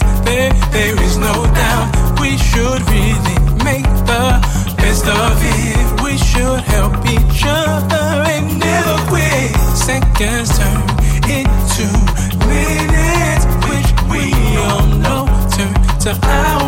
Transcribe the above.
yes, there, there is no doubt. We should really make the best of it. We should help each other and never quit. Seconds turn into minutes, which we all know turn to hours.